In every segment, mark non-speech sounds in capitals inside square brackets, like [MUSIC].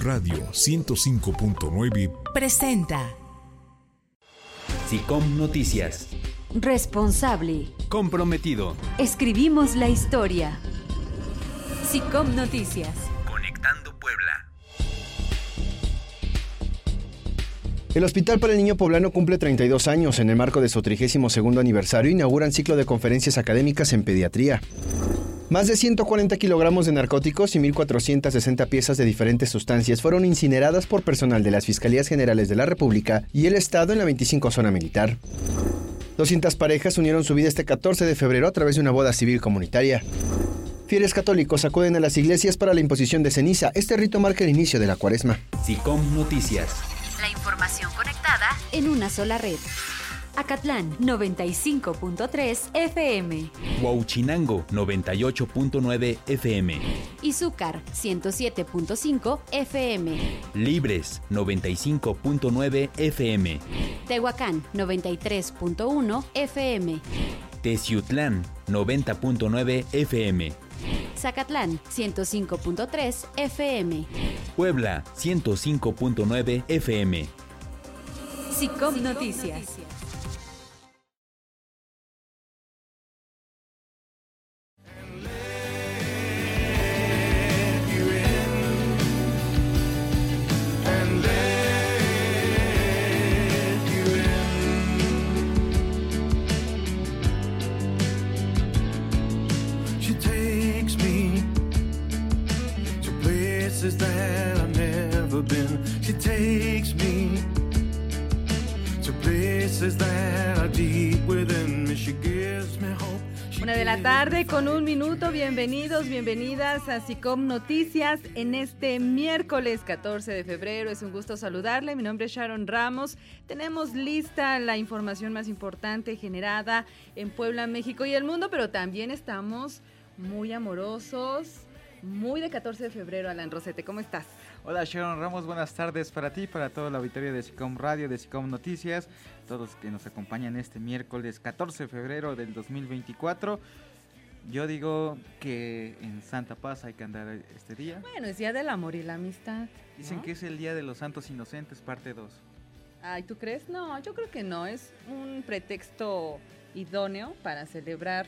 Radio 105.9 presenta SICOM Noticias. Responsable. Comprometido. Escribimos la historia. SICOM Noticias. Conectando Puebla. El Hospital para el Niño Poblano cumple 32 años. En el marco de su 32 aniversario inauguran ciclo de conferencias académicas en pediatría. Más de 140 kilogramos de narcóticos y 1.460 piezas de diferentes sustancias fueron incineradas por personal de las Fiscalías Generales de la República y el Estado en la 25 zona militar. 200 parejas unieron su vida este 14 de febrero a través de una boda civil comunitaria. Fieles católicos acuden a las iglesias para la imposición de ceniza. Este rito marca el inicio de la cuaresma. SICOM Noticias. La información conectada en una sola red. Acatlán 95.3 FM. Huauchinango 98.9 FM. Izúcar 107.5 FM. Libres 95.9 FM. Tehuacán 93.1 FM. Teciutlán 90.9 FM. Zacatlán 105.3 FM. Puebla 105.9 FM. SICOM Noticias. Places that I've never been. She takes me to places that are deep within me. She gives me hope. She Una de la tarde con un minuto, bienvenidos, bienvenidas a SICOM Noticias en este miércoles 14 de febrero. Es un gusto saludarle, mi nombre es Sharon Ramos. Tenemos lista la información más importante generada en Puebla, México y el mundo, pero también estamos muy amorosos, muy de 14 de febrero, Alan Rosete, ¿cómo estás? Hola Sharon Ramos, buenas tardes para ti, para todo el auditorio de SICOM Radio, de SICOM Noticias, todos que nos acompañan este miércoles 14 de febrero del 2024. Yo digo que en Santa Paz hay que andar este día. Bueno, es Día del Amor y la Amistad. Dicen que es el Día de los Santos Inocentes, parte 2. Ay, ¿tú crees? No, yo creo que no. Es un pretexto idóneo para celebrar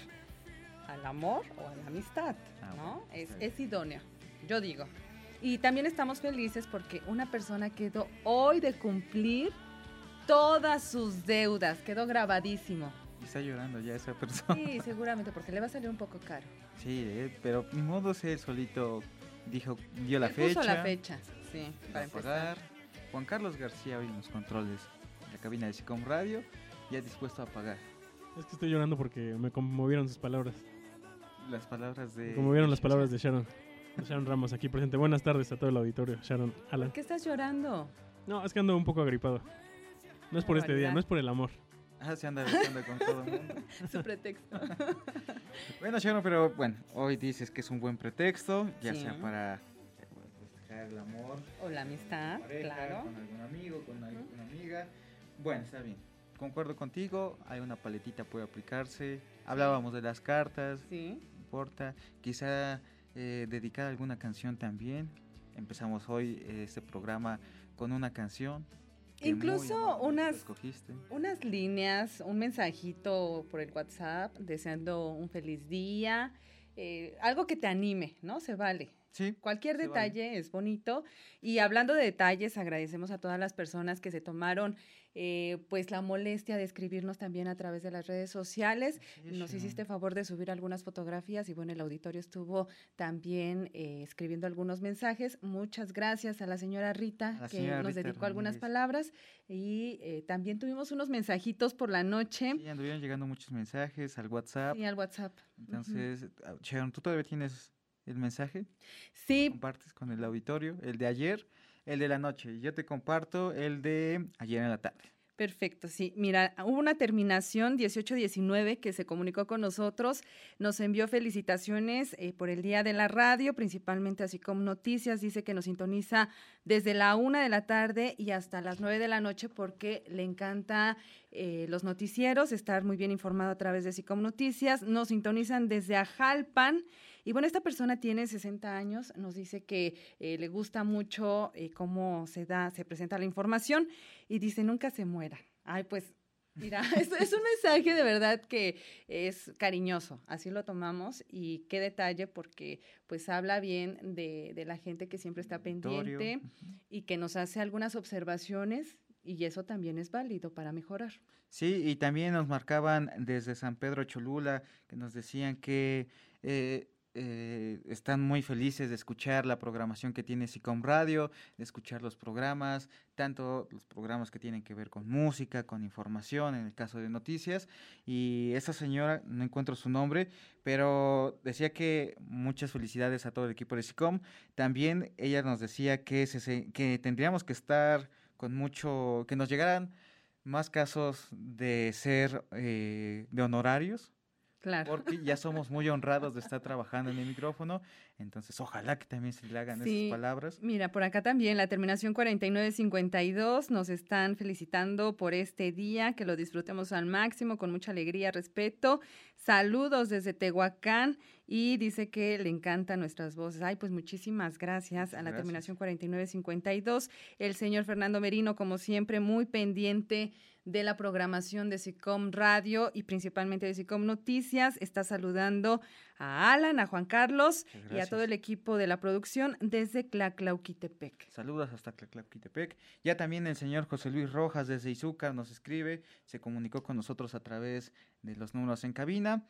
al amor o a la amistad, Ah, ¿no? bueno, Es, idóneo, yo digo. Y también estamos felices porque una persona quedó hoy de cumplir todas sus deudas, quedó grabadísimo. Y está llorando ya esa persona. Sí, seguramente, porque le va a salir un poco caro. Sí, eh, pero ni modo sé, él solito dijo, dio la Él fecha. Puso la fecha, sí, para empezar. pagar. Juan Carlos García hoy en los controles de la cabina de SICOM Radio, ya dispuesto a pagar. Es que estoy llorando porque me conmovieron sus palabras. Las palabras de... Me conmovieron las palabras de Sharon. De Sharon Ramos aquí presente. Buenas tardes a todo el auditorio. Sharon, Alan. ¿Por qué estás llorando? No, es que ando un poco agripado. No es por este día, no es por el amor. Ah, se anda besando con todo el mundo. [LAUGHS] Su pretexto. [LAUGHS] Bueno, Sharon, pero bueno, hoy dices que es un buen pretexto, ya Sí. sea para eh, festejar el amor, o la amistad, pareja, claro. con algún amigo, con alguna amiga. Bueno, está bien. Concuerdo contigo, hay una paletita puede aplicarse. Hablábamos de las cartas, Sí. Importa. Quizá eh, dedicar alguna canción también. Empezamos hoy eh, este programa con una canción. Incluso unas- unas líneas, un mensajito por el WhatsApp deseando un feliz día, eh, algo que te anime, ¿no? Se vale. Sí. Cualquier vale. detalle es bonito. Y hablando de detalles, agradecemos a todas las personas que se tomaron eh, pues la molestia de escribirnos también a través de las redes sociales. Nos hiciste favor de subir algunas fotografías y bueno, el auditorio estuvo también eh, escribiendo algunos mensajes. Muchas gracias a la señora Rita que nos Rita dedicó algunas palabras y eh, también tuvimos unos mensajitos por la noche Sí, anduvieron llegando muchos mensajes al WhatsApp. y al WhatsApp. Entonces, Sharon, ¿tú todavía tienes el mensaje? Sí, Compartes con el auditorio, el de ayer, el de la noche. Y yo te comparto el de ayer en la tarde. Perfecto, sí. Mira, hubo una terminación 1819 que se comunicó con nosotros, nos envió felicitaciones eh, por el Día de la Radio, principalmente así como noticias, dice que nos sintoniza desde la una de la tarde y hasta las nueve de la noche porque le encanta eh, los noticieros, estar muy bien informado a través de Sicom Noticias. Nos sintonizan desde Ajalpan Y bueno, esta persona tiene 60 años, nos dice que eh, le gusta mucho eh, cómo se da, se presenta la información y dice, nunca se muera. Ay, pues Mira, [LAUGHS] es, es, un mensaje de verdad que es cariñoso, así lo tomamos y qué detalle porque pues habla bien de, de la gente que siempre está pendiente y que nos hace algunas observaciones y eso también es válido para mejorar. Sí, y también nos marcaban desde San Pedro Cholula que nos decían que eh, eh, están muy felices de escuchar la programación que tiene SICOM Radio, de escuchar los programas, tanto los programas que tienen que ver con música, con información, en el caso de noticias. Y esa señora, no encuentro su nombre, pero decía que muchas felicidades a todo el equipo de SICOM. También ella nos decía que, se, que tendríamos que estar con mucho, que nos llegaran más casos de ser eh, de honorarios Claro. Porque ya somos muy honrados de estar trabajando en el micrófono. Entonces, ojalá que también se le hagan sí. esas palabras. Mira, por acá también, la terminación 4952, nos están felicitando por este día, que lo disfrutemos al máximo, con mucha alegría, respeto. Saludos desde Tehuacán y dice que le encantan nuestras voces. Ay, pues muchísimas gracias a la gracias. terminación 4952. El señor Fernando Merino, como siempre, muy pendiente de la programación de SICOM Radio y principalmente de SICOM Noticias. Está saludando a Alan, a Juan Carlos Gracias. y a todo el equipo de la producción desde Tlaclauquitepec. Saludos hasta Tlaclauquitepec. Ya también el señor José Luis Rojas desde Izúcar nos escribe, se comunicó con nosotros a través de los números en cabina.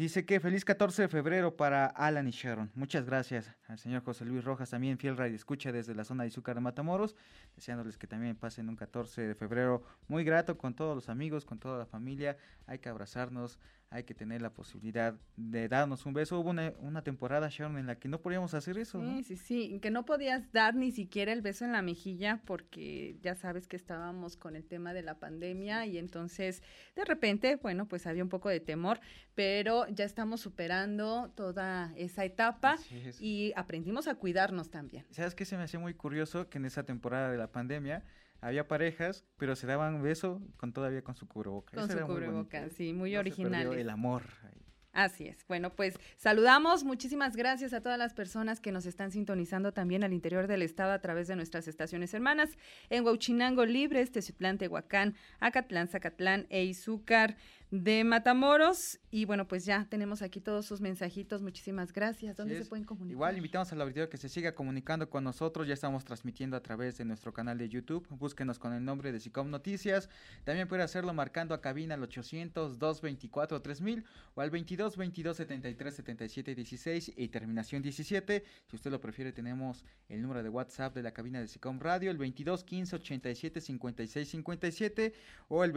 Dice que feliz 14 de febrero para Alan y Sharon. Muchas gracias al señor José Luis Rojas, también fiel radio escucha desde la zona de Izúcar de Matamoros, deseándoles que también pasen un 14 de febrero muy grato con todos los amigos, con toda la familia. Hay que abrazarnos, hay que tener la posibilidad de darnos un beso. Hubo una, una temporada, Sharon, en la que no podíamos hacer eso. Sí, ¿no? sí, sí, que no podías dar ni siquiera el beso en la mejilla porque ya sabes que estábamos con el tema de la pandemia y entonces de repente, bueno, pues había un poco de temor, pero ya estamos superando toda esa etapa es. y aprendimos a cuidarnos también. ¿Sabes qué se me hacía muy curioso? Que en esa temporada de la pandemia había parejas, pero se daban beso con todavía con su cubreboca. Con Eso su muy cubreboca, sí, muy No original. el amor. ahí. Así es. Bueno, pues saludamos. Muchísimas gracias a todas las personas que nos están sintonizando también al interior del estado a través de nuestras estaciones hermanas en Huachinango Libres, Teciutlán, Tehuacán, Acatlán, Zacatlán e Izúcar de Matamoros. Y bueno, pues ya tenemos aquí todos sus mensajitos. Muchísimas gracias. ¿Dónde Así se pueden comunicar? Igual invitamos al auditorio que se siga comunicando con nosotros. Ya estamos transmitiendo a través de nuestro canal de YouTube. Búsquenos con el nombre de SICOM Noticias. También puede hacerlo marcando a cabina al 800-224-3000 o al 22-22-73-77-16 y terminación 17. Si usted lo prefiere, tenemos el número de WhatsApp de la cabina de SICOM Radio, el 22-15-87-56-57 o el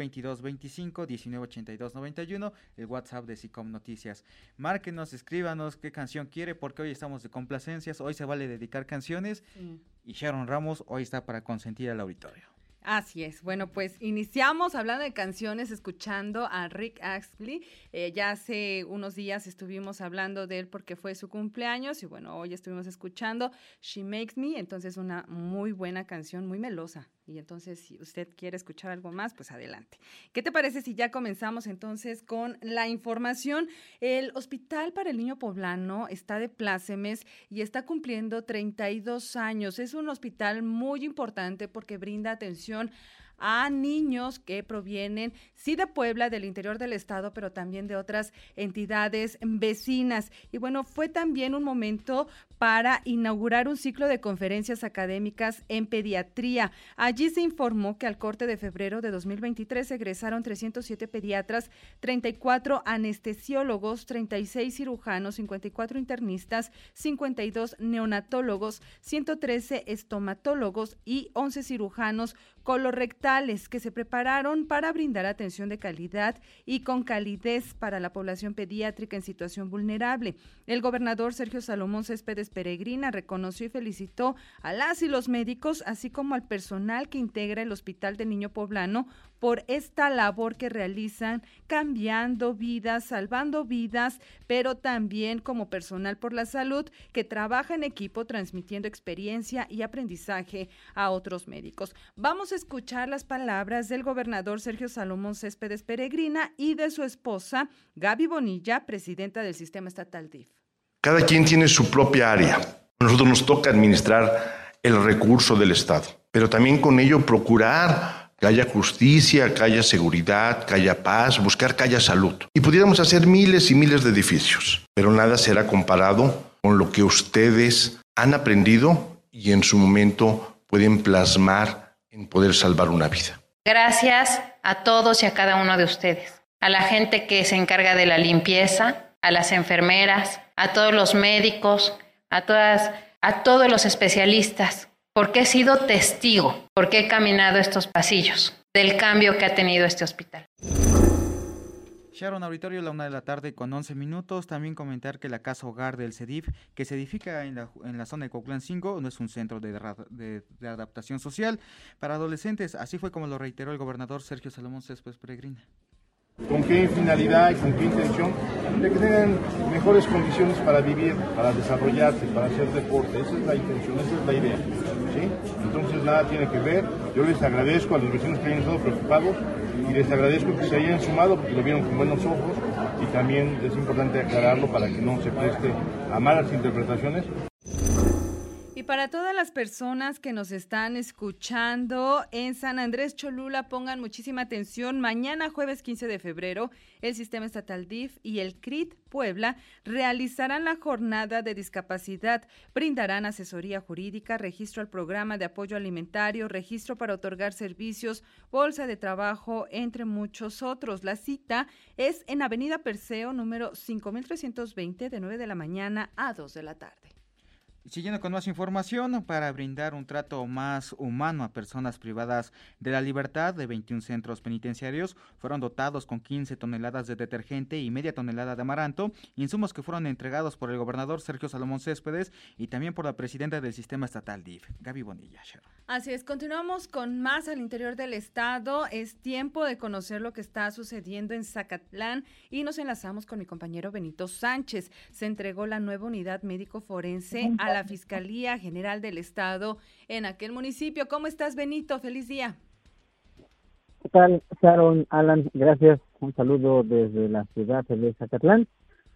22-25-19-82-91, el WhatsApp de SICOM Noticias. Márquenos, escríbanos qué canción quiere, porque hoy estamos de complacencias. Hoy se vale dedicar canciones. Sí. Y Sharon Ramos hoy está para consentir al auditorio. Así es. Bueno, pues iniciamos hablando de canciones, escuchando a Rick Astley. Eh, ya hace unos días estuvimos hablando de él porque fue su cumpleaños y bueno, hoy estuvimos escuchando She Makes Me, entonces una muy buena canción, muy melosa. Y entonces, si usted quiere escuchar algo más, pues adelante. ¿Qué te parece si ya comenzamos entonces con la información? El Hospital para el Niño Poblano está de plácemes y está cumpliendo 32 años. Es un hospital muy importante porque brinda atención a niños que provienen, sí, de Puebla, del interior del estado, pero también de otras entidades vecinas. Y bueno, fue también un momento para inaugurar un ciclo de conferencias académicas en pediatría. Allí se informó que al corte de febrero de 2023 egresaron 307 pediatras, 34 anestesiólogos, 36 cirujanos, 54 internistas, 52 neonatólogos, 113 estomatólogos y 11 cirujanos colorectales que se prepararon para brindar atención de calidad y con calidez para la población pediátrica en situación vulnerable. El gobernador Sergio Salomón Céspedes Peregrina reconoció y felicitó a las y los médicos, así como al personal que integra el Hospital del Niño Poblano por esta labor que realizan cambiando vidas, salvando vidas, pero también como personal por la salud que trabaja en equipo transmitiendo experiencia y aprendizaje a otros médicos. Vamos escuchar las palabras del gobernador Sergio Salomón Céspedes Peregrina y de su esposa Gaby Bonilla, presidenta del sistema estatal DIF. Cada quien tiene su propia área. Nosotros nos toca administrar el recurso del Estado, pero también con ello procurar que haya justicia, que haya seguridad, que haya paz, buscar que haya salud. Y pudiéramos hacer miles y miles de edificios, pero nada será comparado con lo que ustedes han aprendido y en su momento pueden plasmar en poder salvar una vida. Gracias a todos y a cada uno de ustedes, a la gente que se encarga de la limpieza, a las enfermeras, a todos los médicos, a todas a todos los especialistas, porque he sido testigo, porque he caminado estos pasillos del cambio que ha tenido este hospital. Sharon Auditorio, la una de la tarde con 11 minutos. También comentar que la casa hogar del CEDIF, que se edifica en la, en la zona de Coclán 5, no es un centro de, de, de, adaptación social para adolescentes. Así fue como lo reiteró el gobernador Sergio Salomón Céspedes Peregrina. ¿Con qué finalidad y con qué intención? De que tengan mejores condiciones para vivir, para desarrollarse, para hacer deporte. Esa es la intención, esa es la idea. ¿sí? Entonces nada tiene que ver. Yo les agradezco a los vecinos que hayan estado preocupados y les agradezco que se hayan sumado porque lo vieron con buenos ojos y también es importante aclararlo para que no se preste a malas interpretaciones. Y para todas las personas que nos están escuchando en San Andrés Cholula, pongan muchísima atención. Mañana, jueves 15 de febrero, el Sistema Estatal DIF y el CRIT Puebla realizarán la jornada de discapacidad. Brindarán asesoría jurídica, registro al programa de apoyo alimentario, registro para otorgar servicios, bolsa de trabajo, entre muchos otros. La cita es en Avenida Perseo, número 5320, de 9 de la mañana a 2 de la tarde. Siguiendo con más información, para brindar un trato más humano a personas privadas de la libertad de 21 centros penitenciarios, fueron dotados con 15 toneladas de detergente y media tonelada de amaranto, insumos que fueron entregados por el gobernador Sergio Salomón Céspedes y también por la presidenta del sistema estatal DIF, Gaby Bonilla. Así es, continuamos con más al interior del estado. Es tiempo de conocer lo que está sucediendo en Zacatlán y nos enlazamos con mi compañero Benito Sánchez. Se entregó la nueva unidad médico forense a la Fiscalía General del Estado en aquel municipio. ¿Cómo estás, Benito? Feliz día. ¿Qué tal, Sharon, Alan? Gracias. Un saludo desde la ciudad de Zacatlán.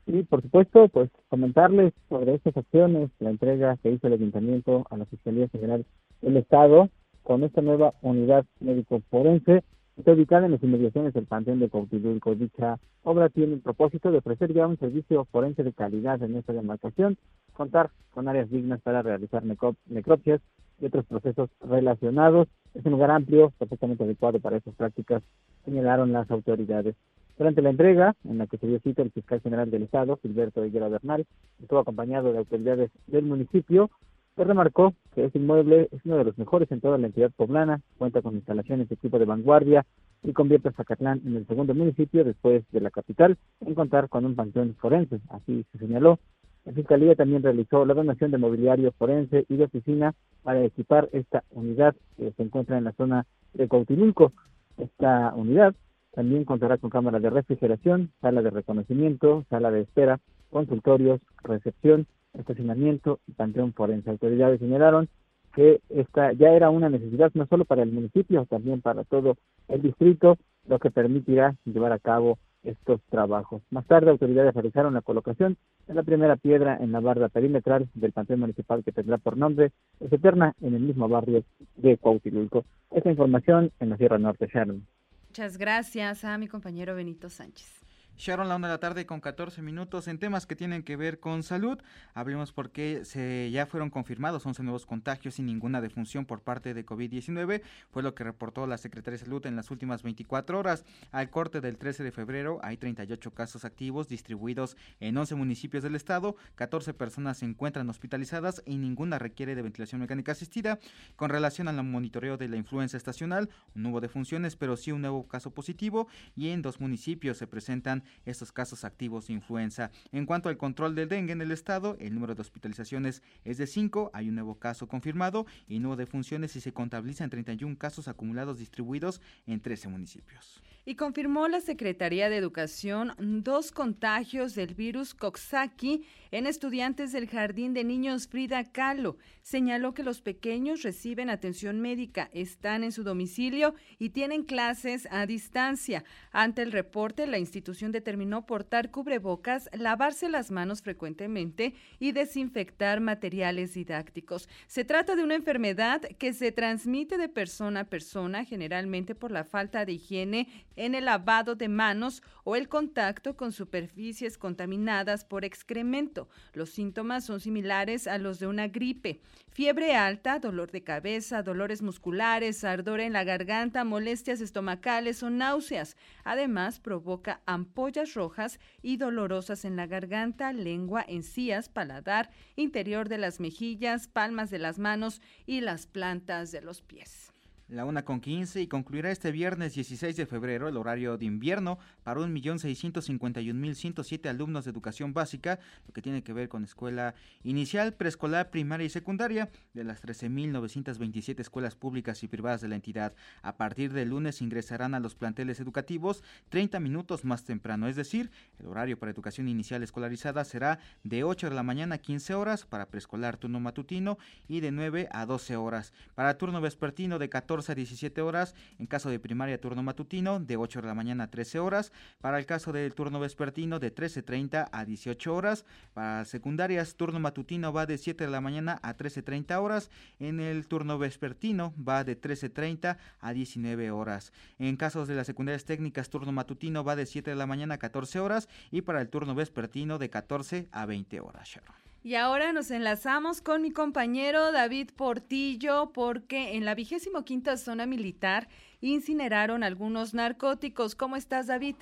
Y, por supuesto, pues comentarles sobre estas acciones, la entrega que hizo el Ayuntamiento a la Fiscalía General del Estado con esta nueva unidad médico forense Está ubicada en las inmediaciones del Panteón de Cautilulco. Dicha obra tiene el propósito de ofrecer ya un servicio forense de calidad en esta demarcación, contar con áreas dignas para realizar necropsias y otros procesos relacionados. Es un lugar amplio, perfectamente adecuado para estas prácticas, señalaron las autoridades. Durante la entrega, en la que se dio cita el fiscal general del Estado, Gilberto Higuera Bernal, estuvo acompañado de autoridades del municipio, se remarcó que este inmueble es uno de los mejores en toda la entidad poblana, cuenta con instalaciones de equipo de vanguardia y convierte a Zacatlán en el segundo municipio después de la capital en contar con un panteón forense, así se señaló. La Fiscalía también realizó la donación de mobiliario forense y de oficina para equipar esta unidad que se encuentra en la zona de Cautilulco. Esta unidad también contará con cámara de refrigeración, sala de reconocimiento, sala de espera, consultorios, recepción estacionamiento y panteón forense. Autoridades señalaron que esta ya era una necesidad no solo para el municipio, también para todo el distrito, lo que permitirá llevar a cabo estos trabajos. Más tarde, autoridades realizaron la colocación de la primera piedra en la barda perimetral del Panteón Municipal que tendrá por nombre Es Eterna en el mismo barrio de Cuautilulco. Esta información en la Sierra Norte, Sharon. Muchas gracias a mi compañero Benito Sánchez. Sharon, la una de la tarde con 14 minutos en temas que tienen que ver con salud. Hablemos porque se ya fueron confirmados 11 nuevos contagios sin ninguna defunción por parte de COVID-19. Fue lo que reportó la Secretaría de Salud en las últimas 24 horas. Al corte del 13 de febrero hay 38 casos activos distribuidos en 11 municipios del estado. 14 personas se encuentran hospitalizadas y ninguna requiere de ventilación mecánica asistida. Con relación al monitoreo de la influenza estacional, no hubo defunciones, pero sí un nuevo caso positivo y en dos municipios se presentan estos casos activos de influenza. En cuanto al control del dengue en el estado, el número de hospitalizaciones es de 5, hay un nuevo caso confirmado y nuevo de funciones y se contabilizan 31 casos acumulados distribuidos en 13 municipios. Y confirmó la Secretaría de Educación dos contagios del virus Coxsackie en estudiantes del Jardín de Niños Frida Kahlo. Señaló que los pequeños reciben atención médica, están en su domicilio y tienen clases a distancia. Ante el reporte, la institución de determinó portar cubrebocas, lavarse las manos frecuentemente y desinfectar materiales didácticos. Se trata de una enfermedad que se transmite de persona a persona, generalmente por la falta de higiene en el lavado de manos o el contacto con superficies contaminadas por excremento. Los síntomas son similares a los de una gripe. Fiebre alta, dolor de cabeza, dolores musculares, ardor en la garganta, molestias estomacales o náuseas. Además, provoca ampollas rojas y dolorosas en la garganta, lengua, encías, paladar, interior de las mejillas, palmas de las manos y las plantas de los pies. La una con 15 y concluirá este viernes 16 de febrero el horario de invierno para 1.651.107 alumnos de educación básica, lo que tiene que ver con escuela inicial, preescolar, primaria y secundaria de las 13.927 escuelas públicas y privadas de la entidad. A partir del lunes ingresarán a los planteles educativos 30 minutos más temprano, es decir, el horario para educación inicial escolarizada será de 8 de la mañana a 15 horas para preescolar turno matutino y de 9 a 12 horas. Para turno vespertino de 14 a 17 horas, en caso de primaria turno matutino de 8 de la mañana a 13 horas, para el caso del turno vespertino de 13.30 a 18 horas, para secundarias turno matutino va de 7 de la mañana a 13.30 horas, en el turno vespertino va de 13.30 a 19 horas. En casos de las secundarias técnicas turno matutino va de 7 de la mañana a 14 horas y para el turno vespertino de 14 a 20 horas. Y ahora nos enlazamos con mi compañero David Portillo porque en la vigésimo quinta zona militar incineraron algunos narcóticos. ¿Cómo estás, David?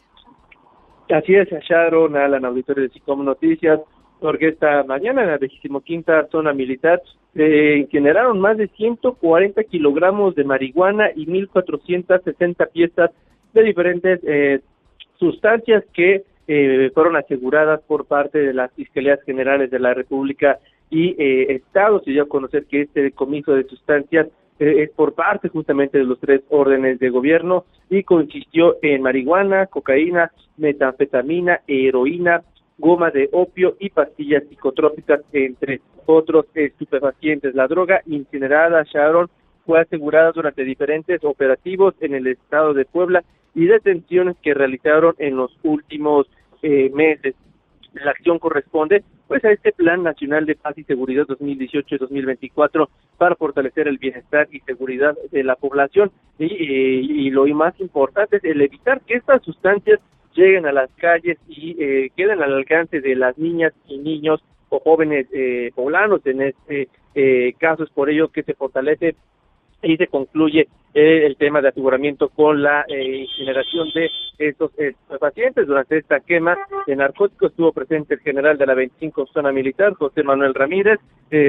Así es, Sharon, Alan, auditorio de Sicom Noticias, porque esta mañana en la vigésimo zona militar se incineraron más de 140 kilogramos de marihuana y 1.460 piezas de diferentes eh, sustancias que eh, fueron aseguradas por parte de las Fiscalías Generales de la República y eh, Estados. Se dio a conocer que este decomiso de sustancias eh, es por parte justamente de los tres órdenes de gobierno y consistió en marihuana, cocaína, metanfetamina, heroína, goma de opio y pastillas psicotrópicas, entre otros estupefacientes. La droga incinerada Sharon fue asegurada durante diferentes operativos en el estado de Puebla y detenciones que realizaron en los últimos eh, meses. La acción corresponde pues a este Plan Nacional de Paz y Seguridad 2018-2024 para fortalecer el bienestar y seguridad de la población y, eh, y lo más importante es el evitar que estas sustancias lleguen a las calles y eh, queden al alcance de las niñas y niños o jóvenes eh, poblanos. En este eh, caso es por ello que se fortalece y se concluye eh, el tema de aseguramiento con la eh, generación de estos eh, pacientes. Durante esta quema de narcóticos estuvo presente el general de la 25 Zona Militar, José Manuel Ramírez,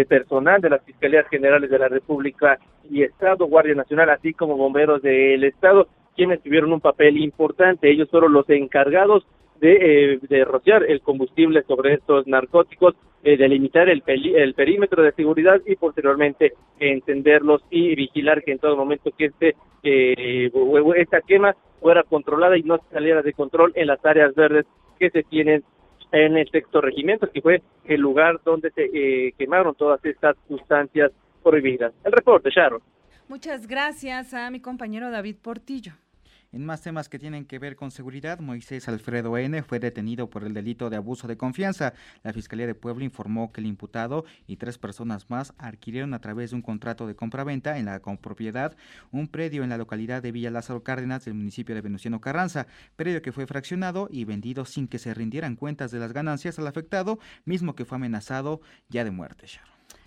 personal de las Fiscalías Generales de la República y Estado, Guardia Nacional, así como bomberos del Estado, quienes tuvieron un papel importante. Ellos fueron los encargados de, eh, de rociar el combustible sobre estos narcóticos, eh, delimitar el, el perímetro de seguridad y posteriormente entenderlos y vigilar que en todo momento que este eh, esta quema fuera controlada y no saliera de control en las áreas verdes que se tienen en el sexto regimiento, que fue el lugar donde se eh, quemaron todas estas sustancias prohibidas. El reporte, Sharon. Muchas gracias a mi compañero David Portillo. En más temas que tienen que ver con seguridad, Moisés Alfredo N. fue detenido por el delito de abuso de confianza. La Fiscalía de Puebla informó que el imputado y tres personas más adquirieron a través de un contrato de compraventa en la compropiedad un predio en la localidad de Villa Lázaro Cárdenas del municipio de Venustiano Carranza, predio que fue fraccionado y vendido sin que se rindieran cuentas de las ganancias al afectado, mismo que fue amenazado ya de muerte.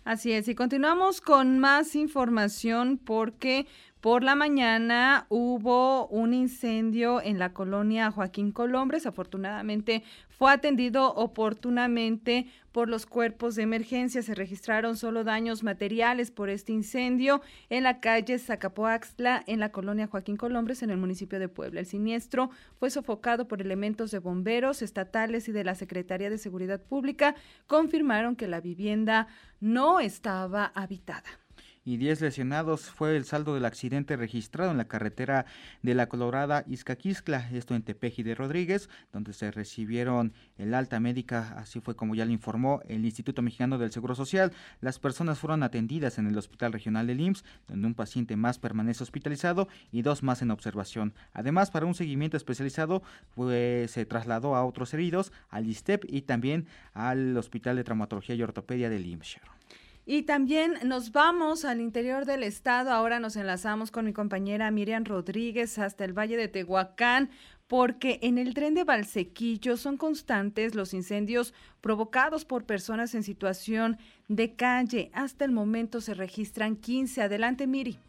Así es, y continuamos con más información porque por la mañana hubo un incendio en la colonia Joaquín Colombres. Afortunadamente fue atendido oportunamente por los cuerpos de emergencia. Se registraron solo daños materiales por este incendio en la calle Zacapoaxtla, en la colonia Joaquín Colombres, en el municipio de Puebla. El siniestro fue sofocado por elementos de bomberos estatales y de la Secretaría de Seguridad Pública. Confirmaron que la vivienda no estaba habitada. Y 10 lesionados fue el saldo del accidente registrado en la carretera de la Colorada Izcaquiscla, esto en Tepeji de Rodríguez, donde se recibieron el alta médica, así fue como ya le informó el Instituto Mexicano del Seguro Social. Las personas fueron atendidas en el Hospital Regional del IMSS, donde un paciente más permanece hospitalizado y dos más en observación. Además, para un seguimiento especializado, pues, se trasladó a otros heridos al ISTEP y también al Hospital de Traumatología y Ortopedia del IMSS. Y también nos vamos al interior del estado. Ahora nos enlazamos con mi compañera Miriam Rodríguez hasta el Valle de Tehuacán, porque en el tren de Valsequillo son constantes los incendios provocados por personas en situación de calle. Hasta el momento se registran 15. Adelante, Miri.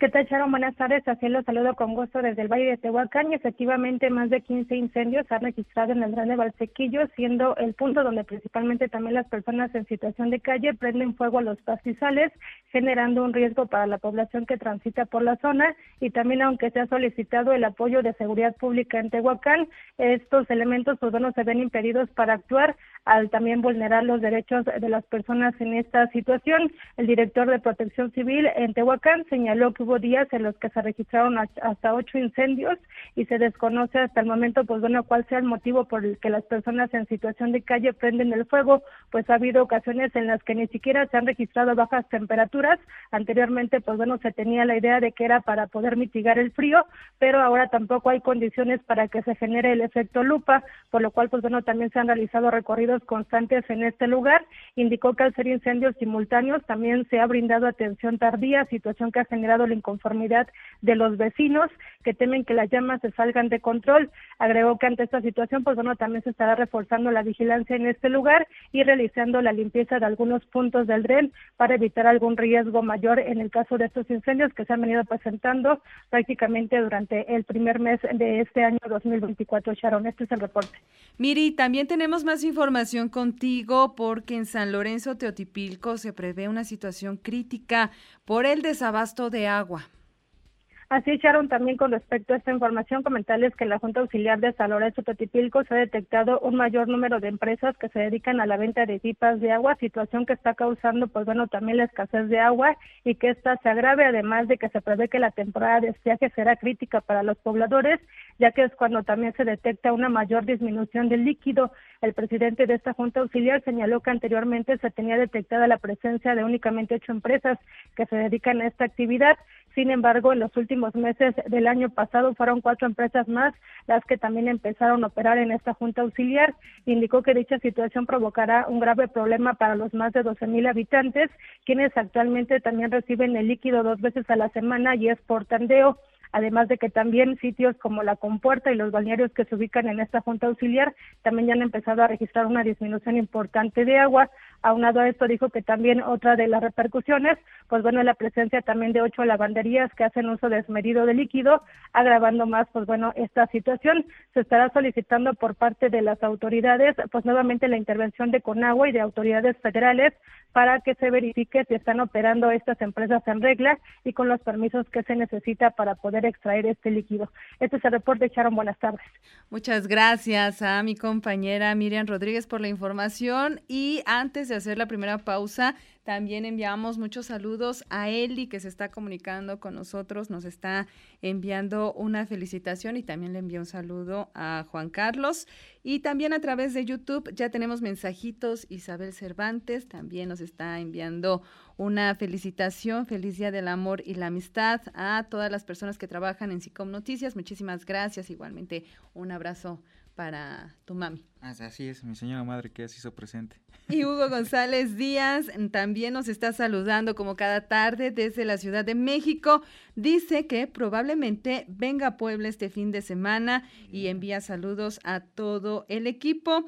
¿Qué tal, Sharon? Buenas tardes. Así lo saludo con gusto desde el Valle de Tehuacán y efectivamente más de 15 incendios se han registrado en el Grande Valsequillo, siendo el punto donde principalmente también las personas en situación de calle prenden fuego a los pastizales, generando un riesgo para la población que transita por la zona y también aunque se ha solicitado el apoyo de seguridad pública en Tehuacán, estos elementos pues bueno se ven impedidos para actuar al también vulnerar los derechos de las personas en esta situación. El director de Protección Civil en Tehuacán señaló que hubo días en los que se registraron hasta ocho incendios y se desconoce hasta el momento, pues bueno, cuál sea el motivo por el que las personas en situación de calle prenden el fuego, pues ha habido ocasiones en las que ni siquiera se han registrado bajas temperaturas. Anteriormente, pues bueno, se tenía la idea de que era para poder mitigar el frío, pero ahora tampoco hay condiciones para que se genere el efecto lupa, por lo cual, pues bueno, también se han realizado recorridos constantes en este lugar. Indicó que al ser incendios simultáneos también se ha brindado atención tardía, situación que ha generado la inconformidad de los vecinos que temen que las llamas se salgan de control. Agregó que ante esta situación, pues bueno, también se estará reforzando la vigilancia en este lugar y realizando la limpieza de algunos puntos del dren para evitar algún riesgo mayor en el caso de estos incendios que se han venido presentando prácticamente durante el primer mes de este año 2024. Sharon, este es el reporte. Miri, también tenemos más información contigo porque en San Lorenzo Teotipilco se prevé una situación crítica por el desabasto de agua. Así, Sharon, también con respecto a esta información, comentarles que la Junta Auxiliar de San Lorenzo Totipilco se ha detectado un mayor número de empresas que se dedican a la venta de pipas de agua, situación que está causando, pues bueno, también la escasez de agua y que esta se agrave, además de que se prevé que la temporada de estiaje será crítica para los pobladores, ya que es cuando también se detecta una mayor disminución del líquido. El presidente de esta Junta Auxiliar señaló que anteriormente se tenía detectada la presencia de únicamente ocho empresas que se dedican a esta actividad. Sin embargo, en los últimos meses del año pasado fueron cuatro empresas más las que también empezaron a operar en esta junta auxiliar. Indicó que dicha situación provocará un grave problema para los más de 12 mil habitantes, quienes actualmente también reciben el líquido dos veces a la semana y es por tandeo además de que también sitios como la compuerta y los balnearios que se ubican en esta junta auxiliar también ya han empezado a registrar una disminución importante de agua. Aunado a esto dijo que también otra de las repercusiones, pues bueno, la presencia también de ocho lavanderías que hacen uso desmedido de líquido, agravando más, pues bueno, esta situación. Se estará solicitando por parte de las autoridades, pues nuevamente la intervención de Conagua y de autoridades federales para que se verifique si están operando estas empresas en regla y con los permisos que se necesita para poder extraer este líquido. Este es el reporte, Sharon. Buenas tardes. Muchas gracias a mi compañera Miriam Rodríguez por la información y antes de hacer la primera pausa, también enviamos muchos saludos a Eli que se está comunicando con nosotros, nos está enviando una felicitación y también le envío un saludo a Juan Carlos. Y también a través de YouTube ya tenemos mensajitos. Isabel Cervantes también nos está enviando una felicitación. Feliz Día del Amor y la Amistad a todas las personas que trabajan en SICOM Noticias. Muchísimas gracias. Igualmente un abrazo para tu mami. Así es, mi señora madre que se hizo presente. Y Hugo [LAUGHS] González Díaz también nos está saludando como cada tarde desde la Ciudad de México. Dice que probablemente venga a Puebla este fin de semana y envía saludos a todo el equipo.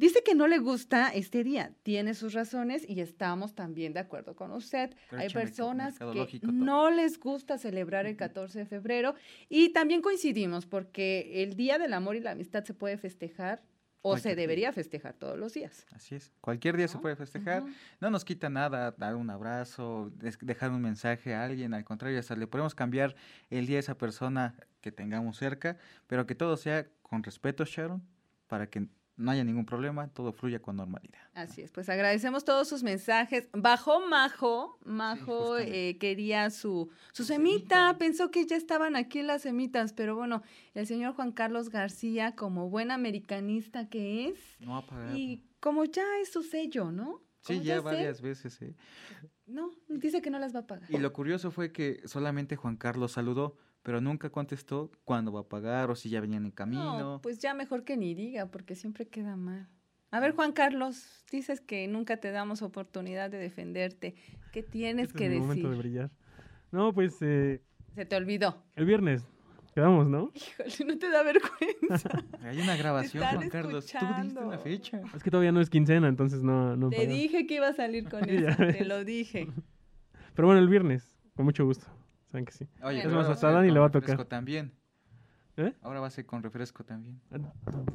Dice que no le gusta este día, tiene sus razones y estamos también de acuerdo con usted. Hay personas que no les gusta celebrar el 14 de febrero y también coincidimos porque el Día del Amor y la Amistad se puede festejar o se debería festejar todos los días. Así es, cualquier día se puede festejar. No nos quita nada dar un abrazo, dejar un mensaje a alguien, al contrario, hasta le podemos cambiar el día a esa persona que tengamos cerca, pero que todo sea con respeto, Sharon, para que no haya ningún problema, todo fluya con normalidad. Así es, pues agradecemos todos sus mensajes. Bajó Majo, Majo eh, quería su, su semita, pensó que ya estaban aquí las semitas, pero bueno, el señor Juan Carlos García, como buen americanista que es, No ha pagado. y como ya es su sello, ¿no? Sí, ya varias veces. ¿eh? No, dice que no las va a pagar. Y lo curioso fue que solamente Juan Carlos saludó, pero nunca contestó cuándo va a pagar o si ya venían en camino. No, pues ya mejor que ni diga, porque siempre queda mal. A ver, Juan Carlos, dices que nunca te damos oportunidad de defenderte. ¿Qué tienes Este que es mi decir? momento de brillar. No, pues eh, Se te olvidó. el viernes quedamos, ¿no? Híjole, no te da vergüenza. [LAUGHS] Hay una grabación, Juan Carlos. Tú diste la fecha. Es que todavía no es quincena, entonces no, no Te dije que iba a salir con [LAUGHS] eso, te lo dije. Pero bueno, el viernes, con mucho gusto. Saben que sí. Oye, es más, hasta Dani le va a refresco tocar. también. ¿Eh? Ahora va a ser con refresco también.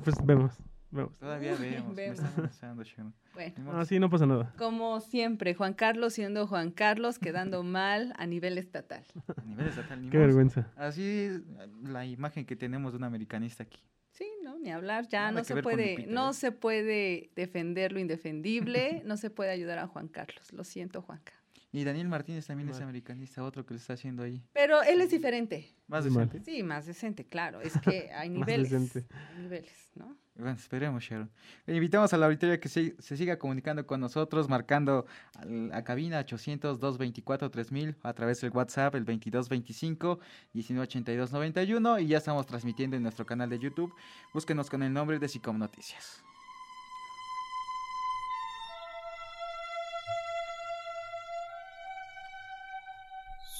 Pues vemos, vemos. Todavía [LAUGHS] vemos. Me Vemos. están amenazando, Sharon. Bueno. Ah, sí, no pasa nada. Como siempre, Juan Carlos siendo Juan Carlos, quedando [LAUGHS] mal a nivel estatal. A nivel estatal, ni Qué modo. vergüenza. Así es la imagen que tenemos de un americanista aquí. Sí, no, ni hablar, ya Nada no se puede, Lupita, no ¿eh? se puede defender lo indefendible, [LAUGHS] no se puede ayudar a Juan Carlos. Lo siento, Juanca. Y Daniel Martínez también es americanista, otro que le está haciendo ahí. Pero él es diferente. Más decente. Sí, más decente, claro. Es que [LAUGHS] hay Más niveles. decente. hay niveles, ¿no? Bueno, esperemos, Sharon. Le invitamos a la auditoría que se, se siga comunicando con nosotros, marcando al- a, cabina 800-224-3000 a través del WhatsApp, el 2225-198291 y ya estamos transmitiendo en nuestro canal de YouTube. Búsquenos con el nombre de Sicom Noticias.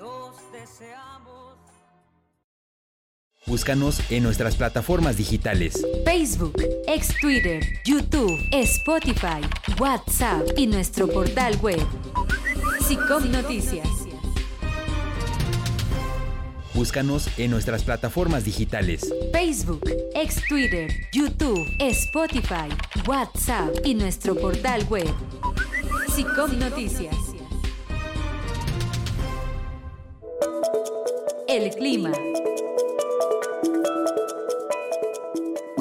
nos deseamos. Búscanos en nuestras plataformas digitales. Facebook, ex Twitter, YouTube, Spotify, WhatsApp y nuestro portal web. Sicom Noticias. Búscanos en nuestras plataformas digitales. Facebook, ex Twitter, YouTube, Spotify, WhatsApp y nuestro portal web. Sicom Noticias. El clima.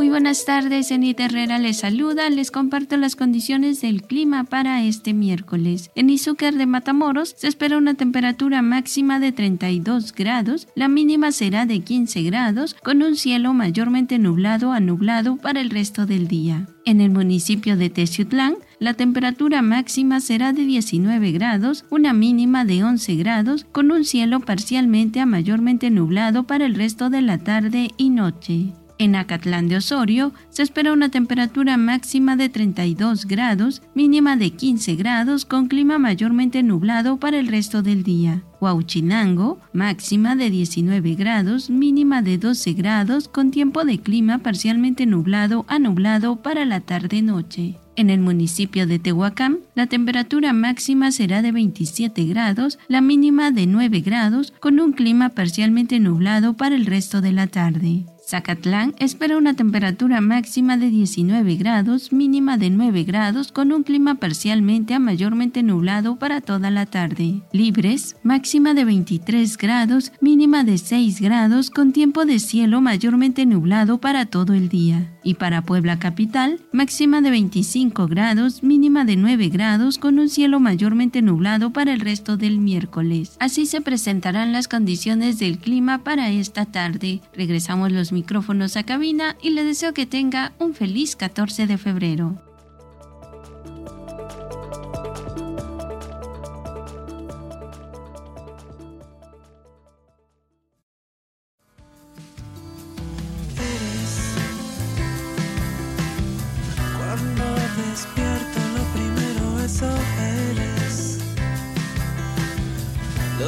Muy buenas tardes, Enid Herrera les saluda, les comparto las condiciones del clima para este miércoles. En Izúcar de Matamoros se espera una temperatura máxima de 32 grados, la mínima será de 15 grados, con un cielo mayormente nublado a nublado para el resto del día. En el municipio de Teciutlán, la temperatura máxima será de 19 grados, una mínima de 11 grados, con un cielo parcialmente a mayormente nublado para el resto de la tarde y noche. En Acatlán de Osorio se espera una temperatura máxima de 32 grados, mínima de 15 grados, con clima mayormente nublado para el resto del día. Huauchinango, máxima de 19 grados, mínima de 12 grados, con tiempo de clima parcialmente nublado a nublado para la tarde-noche. En el municipio de Tehuacán, la temperatura máxima será de 27 grados, la mínima de 9 grados, con un clima parcialmente nublado para el resto de la tarde. Zacatlán espera una temperatura máxima de 19 grados, mínima de 9 grados, con un clima parcialmente a mayormente nublado para toda la tarde. Libres, máxima de 23 grados, mínima de 6 grados, con tiempo de cielo mayormente nublado para todo el día. Y para Puebla Capital, máxima de 25 grados, mínima de 9 grados, con un cielo mayormente nublado para el resto del miércoles. Así se presentarán las condiciones del clima para esta tarde. Regresamos los micrófonos a cabina y le deseo que tenga un feliz 14 de febrero.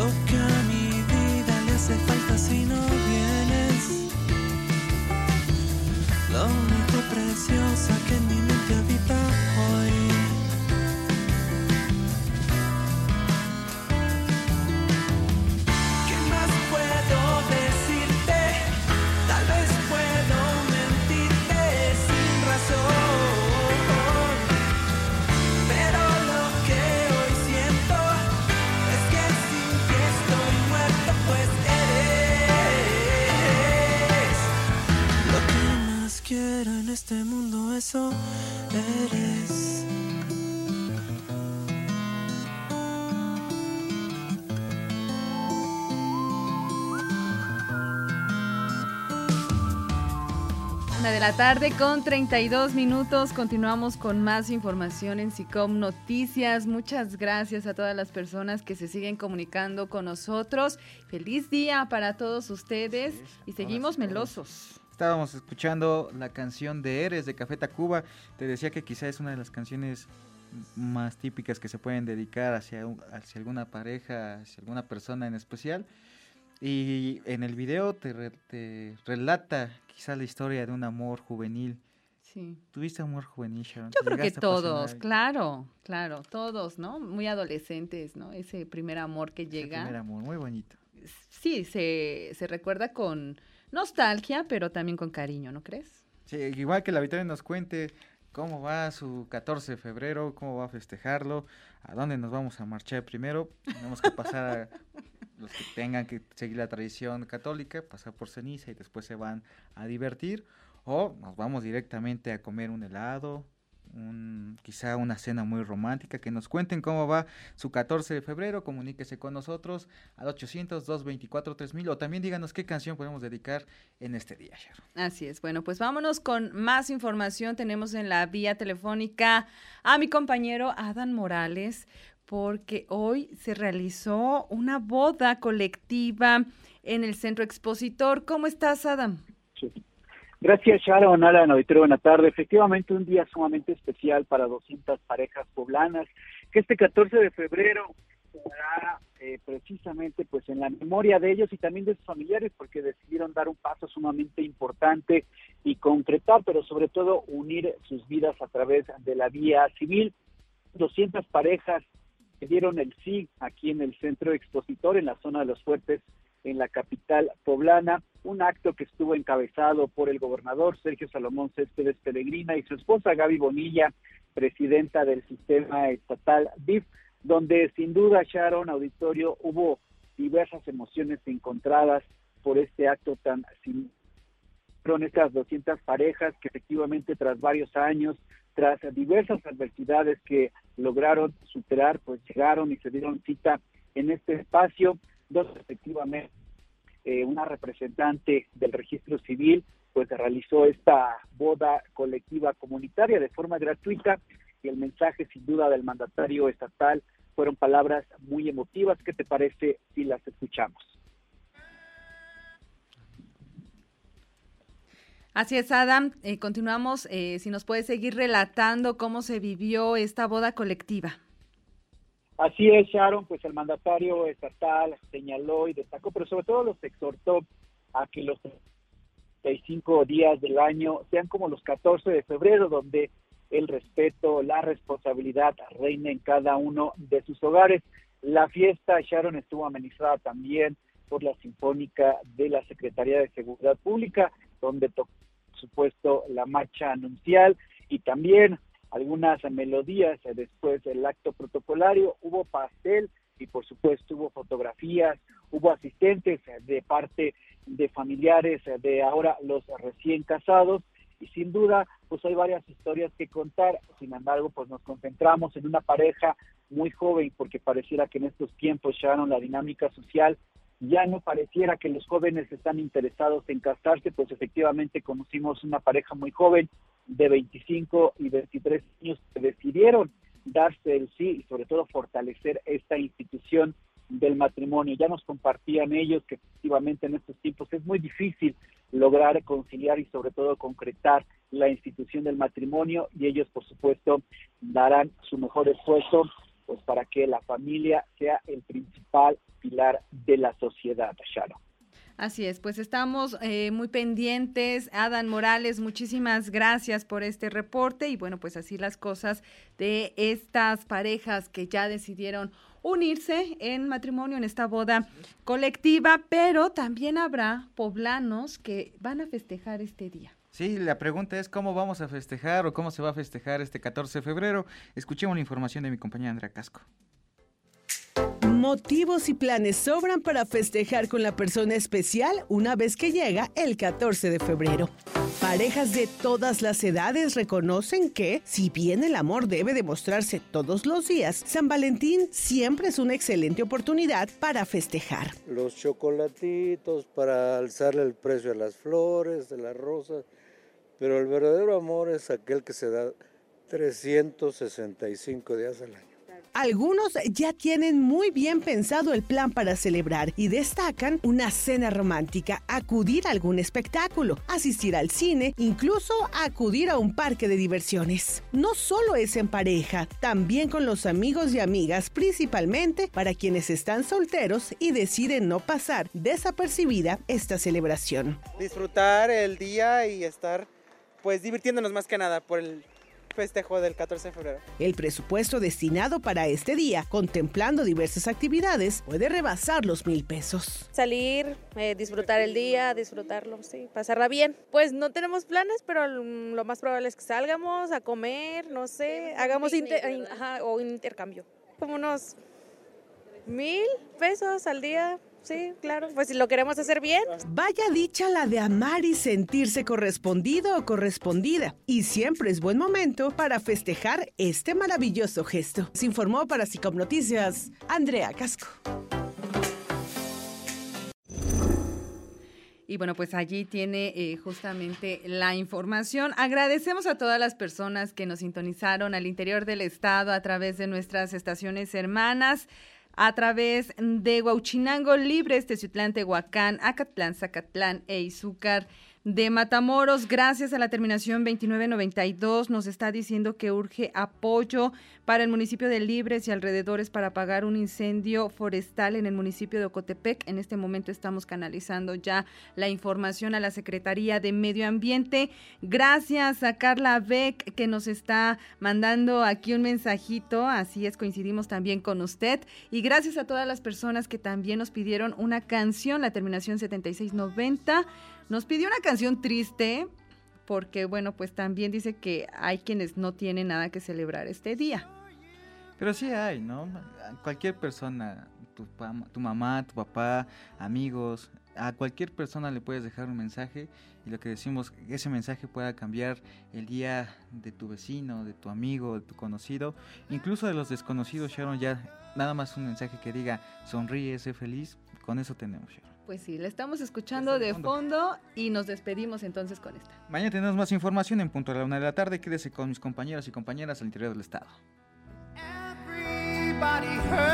Lo que a mi vida le hace falta si no vienes. Lo único preciosa que en mi mente habita este mundo, eso eres. Una de la tarde con 32 minutos. Continuamos con más información en SICOM Noticias. Muchas gracias a todas las personas que se siguen comunicando con nosotros. Feliz día para todos ustedes y seguimos melosos. Estábamos escuchando la canción de Eres de Café Tacuba. Te decía que quizá es una de las canciones más típicas que se pueden dedicar hacia, hacia alguna pareja, hacia alguna persona en especial. Y en el video te, re- te relata quizá la historia de un amor juvenil. Sí. ¿Tuviste amor juvenil, Sharon? Yo ¿Te creo que todos, claro, claro, todos, ¿no? Muy adolescentes, ¿no? Ese primer amor que llega. primer amor, muy bonito. Sí, se, se recuerda con nostalgia, pero también con cariño, ¿no crees? Sí, igual que la Victoria nos cuente cómo va su 14 de febrero, cómo va a festejarlo, a dónde nos vamos a marchar primero. Tenemos que pasar a [LAUGHS] los que tengan que seguir la tradición católica, pasar por ceniza y después se van a divertir. O nos vamos directamente a comer un helado, un, quizá una cena muy romántica. Que nos cuenten cómo va su 14 de febrero, comuníquese con nosotros al 800-224-3000 o también díganos qué canción podemos dedicar en este día, Sharon. Así es. Bueno, pues vámonos con más información. Tenemos en la vía telefónica a mi compañero Adán Morales, porque hoy se realizó una boda colectiva en el centro expositor. ¿Cómo estás, Adam? Gracias, Sharon. Alan, auditorio, buena tarde. Efectivamente, un día sumamente especial para 200 parejas poblanas, que este 14 de febrero será eh, precisamente pues en la memoria de ellos y también de sus familiares, porque decidieron dar un paso sumamente importante y concretar, pero sobre todo unir sus vidas a través de la vía civil. 200 parejas que dieron el sí aquí en el centro expositor, en la zona de los fuertes, en la capital poblana, un acto que estuvo encabezado por el gobernador Sergio Salomón Céspedes Peregrina y su esposa Gaby Bonilla, presidenta del sistema estatal DIF, donde sin duda Sharon Auditorio hubo diversas emociones encontradas por este acto tan sin fueron estas 200 parejas que efectivamente tras varios años, tras diversas adversidades que lograron superar, pues llegaron y se dieron cita en este espacio, dos efectivamente eh, una representante del registro civil pues realizó esta boda colectiva comunitaria de forma gratuita y el mensaje sin duda del mandatario estatal fueron palabras muy emotivas. ¿Qué te parece si las escuchamos? Así es, Adam. Eh, continuamos. eh, si nos puedes seguir relatando cómo se vivió esta boda colectiva. Así es, Sharon, pues el mandatario estatal señaló y destacó, pero sobre todo los exhortó a que los 35 días del año sean como los 14 de febrero, donde el respeto, la responsabilidad reina en cada uno de sus hogares. La fiesta, Sharon, estuvo amenizada también por la Sinfónica de la Secretaría de Seguridad Pública, donde tocó, por supuesto, la marcha anuncial y también algunas melodías eh, después del acto protocolario, hubo pastel y por supuesto hubo fotografías, hubo asistentes eh, de parte de familiares eh, de ahora los recién casados. Y sin duda pues hay varias historias que contar, sin embargo pues nos concentramos en una pareja muy joven porque pareciera que en estos tiempos Sharon la dinámica social ya no pareciera que los jóvenes están interesados en casarse, pues efectivamente conocimos una pareja muy joven de 25 y 23 años que decidieron darse el sí y sobre todo fortalecer esta institución del matrimonio. Ya nos compartían ellos que efectivamente en estos tiempos es muy difícil lograr conciliar y sobre todo concretar la institución del matrimonio y ellos por supuesto darán su mejor esfuerzo pues para que la familia sea el principal pilar de la sociedad, Sharon. Así es, pues estamos eh, muy pendientes. Adán Morales, muchísimas gracias por este reporte y bueno, pues así las cosas de estas parejas que ya decidieron unirse en matrimonio en esta boda colectiva, pero también habrá poblanos que van a festejar este día. Sí, la pregunta es cómo vamos a festejar o cómo se va a festejar este 14 de febrero. Escuchemos la información de mi compañera Andrea Casco. Motivos y planes sobran para festejar con la persona especial una vez que llega el 14 de febrero. Parejas de todas las edades reconocen que, si bien el amor debe demostrarse todos los días, San Valentín siempre es una excelente oportunidad para festejar. Los chocolatitos para alzarle el precio a las flores, de las rosas, pero el verdadero amor es aquel que se da 365 días al año. Algunos ya tienen muy bien pensado el plan para celebrar y destacan una cena romántica, acudir a algún espectáculo, asistir al cine, incluso acudir a un parque de diversiones. No solo es en pareja, también con los amigos y amigas, principalmente para quienes están solteros y deciden no pasar desapercibida esta celebración. Disfrutar el día y estar pues divirtiéndonos más que nada por el festejo del 14 de febrero. El presupuesto destinado para este día, contemplando diversas actividades, puede rebasar los mil pesos. Salir, eh, disfrutar el día, disfrutarlo, sí, pasarla bien. Pues no tenemos planes, pero lo más probable es que salgamos a comer, no sé, hagamos inter- ajá, o un intercambio. Como unos mil pesos al día. Sí, claro, pues si lo queremos hacer bien. Vaya dicha la de amar y sentirse correspondido o correspondida. Y siempre es buen momento para festejar este maravilloso gesto. Se informó para Sicom Noticias, Andrea Casco. Y bueno, pues allí tiene eh, justamente la información. Agradecemos a todas las personas que nos sintonizaron al interior del estado a través de nuestras estaciones hermanas, a través de Huauchinango Libres, Teciutlán, Tehuacán, Acatlán, Zacatlán e Izúcar de Matamoros. Gracias a la terminación 2992 nos está diciendo que urge apoyo para el municipio de Libres y alrededores para apagar un incendio forestal en el municipio de Ocotepec. En este momento estamos canalizando ya la información a la Secretaría de Medio Ambiente. Gracias a Carla Beck que nos está mandando aquí un mensajito. Así es, coincidimos también con usted. Y gracias a todas las personas que también nos pidieron una canción, la terminación 7690. Nos pidió una canción triste porque, bueno, pues también dice que hay quienes no tienen nada que celebrar este día. Pero sí hay, ¿no? Cualquier persona, tu, tu mamá, tu papá, amigos, a cualquier persona le puedes dejar un mensaje y lo que decimos, ese mensaje pueda cambiar el día de tu vecino, de tu amigo, de tu conocido, incluso de los desconocidos, Sharon, ya nada más un mensaje que diga sonríe, sé feliz, con eso tenemos, Sharon. Pues sí, la estamos escuchando de fondo y nos despedimos entonces con esta. Mañana tenemos más información en punto a la una de la tarde. Quédese con mis compañeros y compañeras al interior del estado. Everybody hurts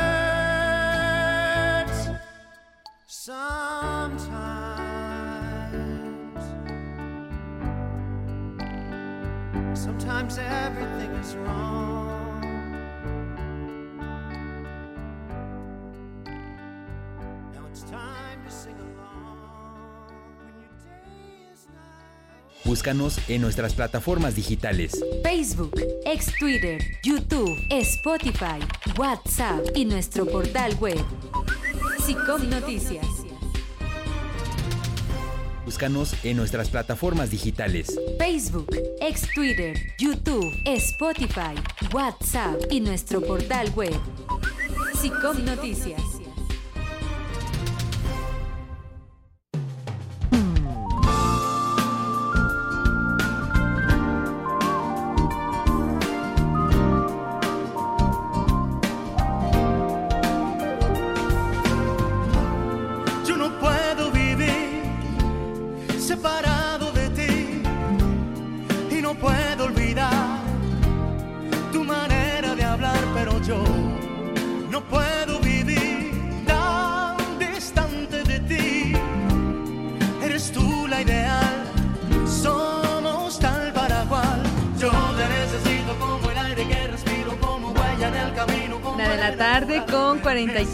sometimes. Sometimes everything is wrong. Búscanos en nuestras plataformas digitales. Facebook, ex Twitter, YouTube, Spotify, WhatsApp y nuestro portal web. Sicom Noticias. Búscanos en nuestras plataformas digitales. Facebook, ex Twitter, YouTube, Spotify, WhatsApp y nuestro portal web. Sicom Noticias.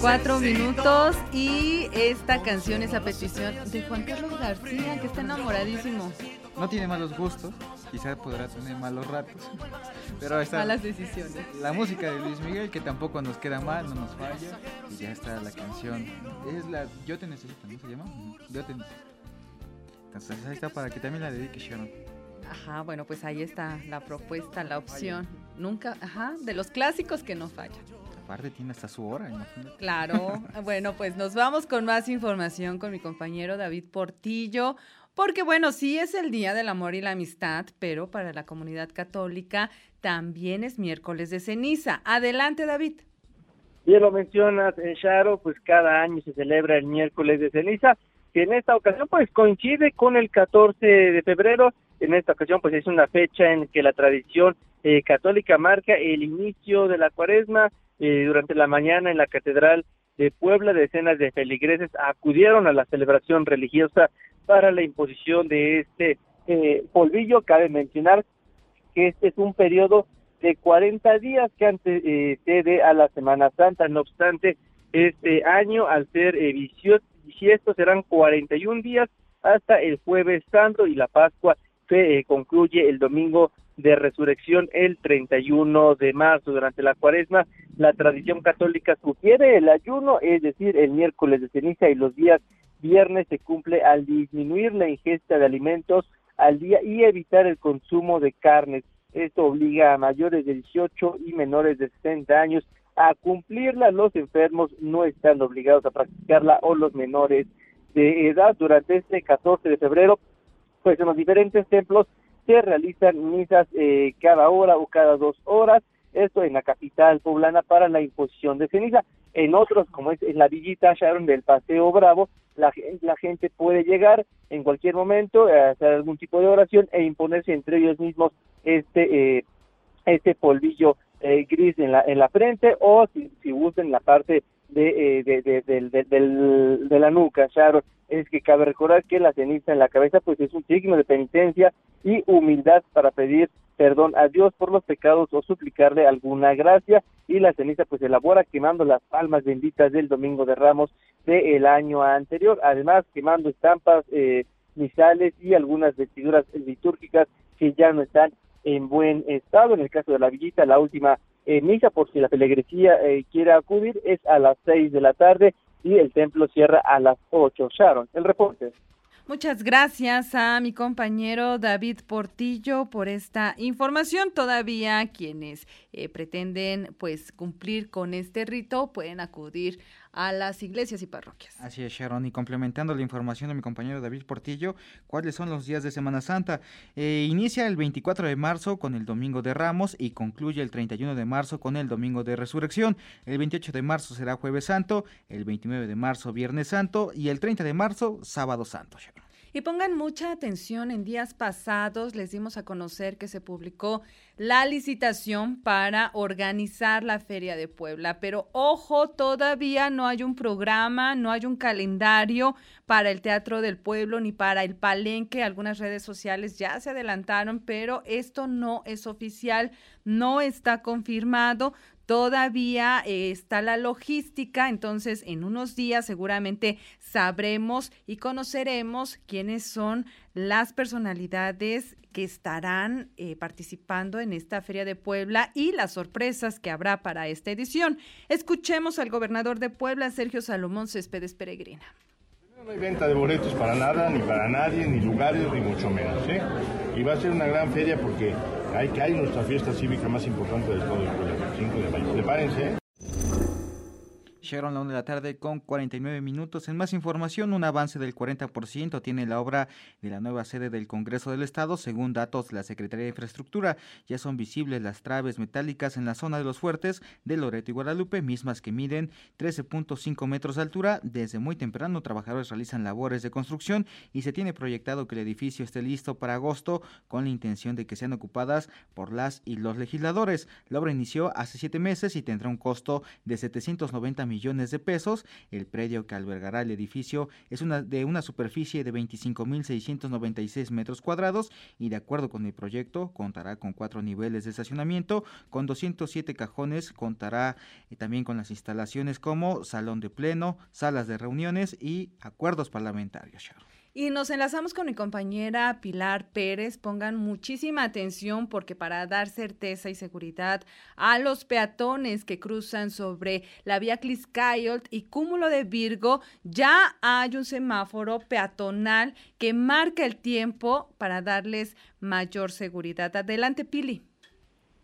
44 Necesito. minutos y esta canción es a petición de Juan Carlos García que está enamoradísimo. No tiene malos gustos, quizás podrá tener malos ratos, [LAUGHS] pero está Malas decisiones. la música de Luis Miguel que tampoco nos queda mal, no nos falla y ya está la canción. Es la Yo te necesito, ¿no se llama? Yo te necesito. Entonces ahí está para que también la dedique Sharon. Ajá, bueno, pues ahí está la propuesta, la opción. Nunca, ajá, de los clásicos que no fallan. Aparte tiene hasta su hora, imagínate. Claro. bueno, pues nos vamos con más información con mi compañero David Portillo. Porque bueno, sí es el Día del Amor y la Amistad, pero para la comunidad católica también es miércoles de ceniza. Adelante, David. Bien lo mencionas, eh, Sharo, pues cada año se celebra el miércoles de ceniza, que en esta ocasión pues coincide con el 14 de febrero. En esta ocasión pues es una fecha en que la tradición eh, católica marca el inicio de la cuaresma. Eh, durante la mañana en la Catedral de Puebla, decenas de feligreses acudieron a la celebración religiosa para la imposición de este eh, polvillo. Cabe mencionar que este es un periodo de 40 días que antecede a la Semana Santa. No obstante, este año, al ser eh, bisiesto, serán 41 días hasta el Jueves Santo y la Pascua se eh, concluye el domingo de resurrección el 31 de marzo. Durante la cuaresma, la tradición católica sugiere el ayuno, es decir, el miércoles de ceniza y los días viernes se cumple al disminuir la ingesta de alimentos al día y evitar el consumo de carnes. Esto obliga a mayores de 18 y menores de 60 años a cumplirla. Los enfermos no están obligados a practicarla o los menores de edad. Durante este 14 de febrero, pues en los diferentes templos se realizan misas eh, cada hora o cada dos horas esto en la capital poblana para la imposición de ceniza. En otros, como es en la villita Sharon del Paseo Bravo, la, la gente puede llegar en cualquier momento a hacer algún tipo de oración e imponerse entre ellos mismos este eh, este polvillo eh, gris en la en la frente o si, si la parte de, eh, de, de, de, de la nuca, Sharon, es que cabe recordar que la ceniza en la cabeza pues es un signo de penitencia y humildad para pedir perdón a Dios por los pecados o suplicarle alguna gracia. Y la ceniza pues elabora quemando las palmas benditas del Domingo de Ramos del año anterior, además quemando estampas eh, misales y algunas vestiduras litúrgicas que ya no están en buen estado. En el caso de la villita, la última eh, misa, por si la feligresía eh, quiere acudir, es a las seis de la tarde y el templo cierra a las ocho. Sharon, el reporte. Muchas gracias a mi compañero David Portillo por esta información. Todavía quienes eh, pretenden pues cumplir con este rito pueden acudir a las iglesias y parroquias. Así es, Sharon. Y complementando la información de mi compañero David Portillo, ¿cuáles son los días de Semana Santa? Eh, inicia el 24 de marzo con el Domingo de Ramos y concluye el 31 de marzo con el Domingo de Resurrección. El 28 de marzo será Jueves Santo, el 29 de marzo Viernes Santo y el 30 de marzo Sábado Santo, Sharon. Y pongan mucha atención, en días pasados les dimos a conocer que se publicó la licitación para organizar la Feria de Puebla, pero ojo, todavía no hay un programa, no hay un calendario para el Teatro del Pueblo ni para el Palenque. Algunas redes sociales ya se adelantaron, pero esto no es oficial, no está confirmado todavía eh, está la logística, entonces en unos días seguramente sabremos y conoceremos quiénes son las personalidades que estarán eh, participando en esta Feria de Puebla y las sorpresas que habrá para esta edición. Escuchemos al gobernador de Puebla, Sergio Salomón Céspedes Peregrina. No hay venta de boletos para nada, ni para nadie, ni lugares, ni mucho menos. ¿eh? Y va a ser una gran feria porque hay, que nuestra fiesta cívica más importante del todo el pueblo, 5 de mayo. Sharon, la 1 de la tarde con 49 minutos. En más información, un avance del 40% tiene la obra de la nueva sede del Congreso del Estado, según datos de la Secretaría de Infraestructura. Ya son visibles las traves metálicas en la zona de los fuertes de Loreto y Guadalupe, mismas que miden 13.5 metros de altura. Desde muy temprano, trabajadores realizan labores de construcción y se tiene proyectado que el edificio esté listo para agosto con la intención de que sean ocupadas por las y los legisladores. La obra inició hace siete meses y tendrá un costo de 790 millones millones de pesos. El predio que albergará el edificio es una, de una superficie de 25.696 metros cuadrados y de acuerdo con el proyecto contará con cuatro niveles de estacionamiento, con 207 cajones, contará eh, también con las instalaciones como salón de pleno, salas de reuniones y acuerdos parlamentarios. Y nos enlazamos con mi compañera Pilar Pérez. Pongan muchísima atención porque para dar certeza y seguridad a los peatones que cruzan sobre la vía Cliscayolt y Cúmulo de Virgo, ya hay un semáforo peatonal que marca el tiempo para darles mayor seguridad. Adelante, Pili.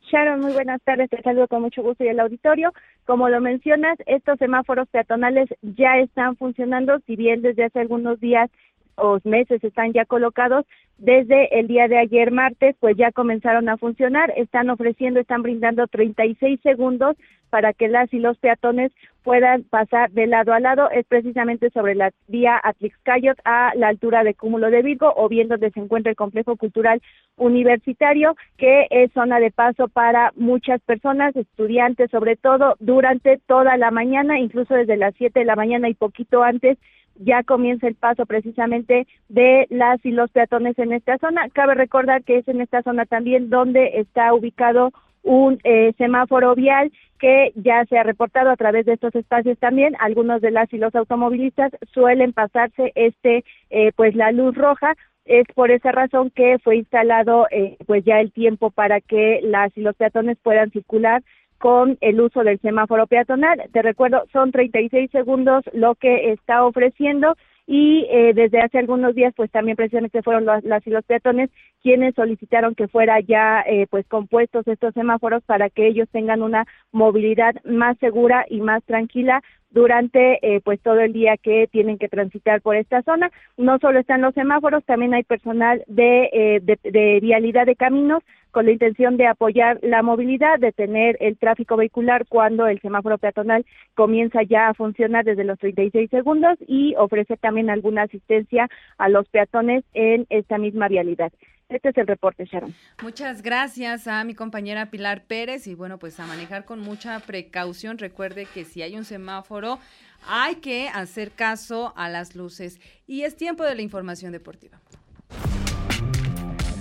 Sharon, muy buenas tardes. Te saludo con mucho gusto y el auditorio. Como lo mencionas, estos semáforos peatonales ya están funcionando, si bien desde hace algunos días o meses están ya colocados, desde el día de ayer martes, pues ya comenzaron a funcionar, están ofreciendo, están brindando 36 segundos para que las y los peatones puedan pasar de lado a lado, es precisamente sobre la vía Atlixcayot a la altura de Cúmulo de Virgo o bien donde se encuentra el complejo cultural universitario, que es zona de paso para muchas personas, estudiantes sobre todo, durante toda la mañana, incluso desde las 7 de la mañana y poquito antes ya comienza el paso precisamente de las y los peatones en esta zona. Cabe recordar que es en esta zona también donde está ubicado un eh, semáforo vial que ya se ha reportado a través de estos espacios también. Algunos de las y los automovilistas suelen pasarse este, eh, pues la luz roja. Es por esa razón que fue instalado, eh, pues ya el tiempo para que las y los peatones puedan circular con el uso del semáforo peatonal. Te recuerdo, son 36 segundos lo que está ofreciendo y eh, desde hace algunos días pues también precisamente fueron las y los peatones quienes solicitaron que fuera ya eh, pues compuestos estos semáforos para que ellos tengan una movilidad más segura y más tranquila durante eh, pues todo el día que tienen que transitar por esta zona. No solo están los semáforos, también hay personal de, de, de vialidad de caminos con la intención de apoyar la movilidad, de tener el tráfico vehicular cuando el semáforo peatonal comienza ya a funcionar desde los 36 segundos y ofrece también alguna asistencia a los peatones en esta misma vialidad. Este es el reporte, Sharon. Muchas gracias a mi compañera Pilar Pérez y bueno, pues a manejar con mucha precaución. Recuerde que si hay un semáforo, hay que hacer caso a las luces. Y es tiempo de la información deportiva.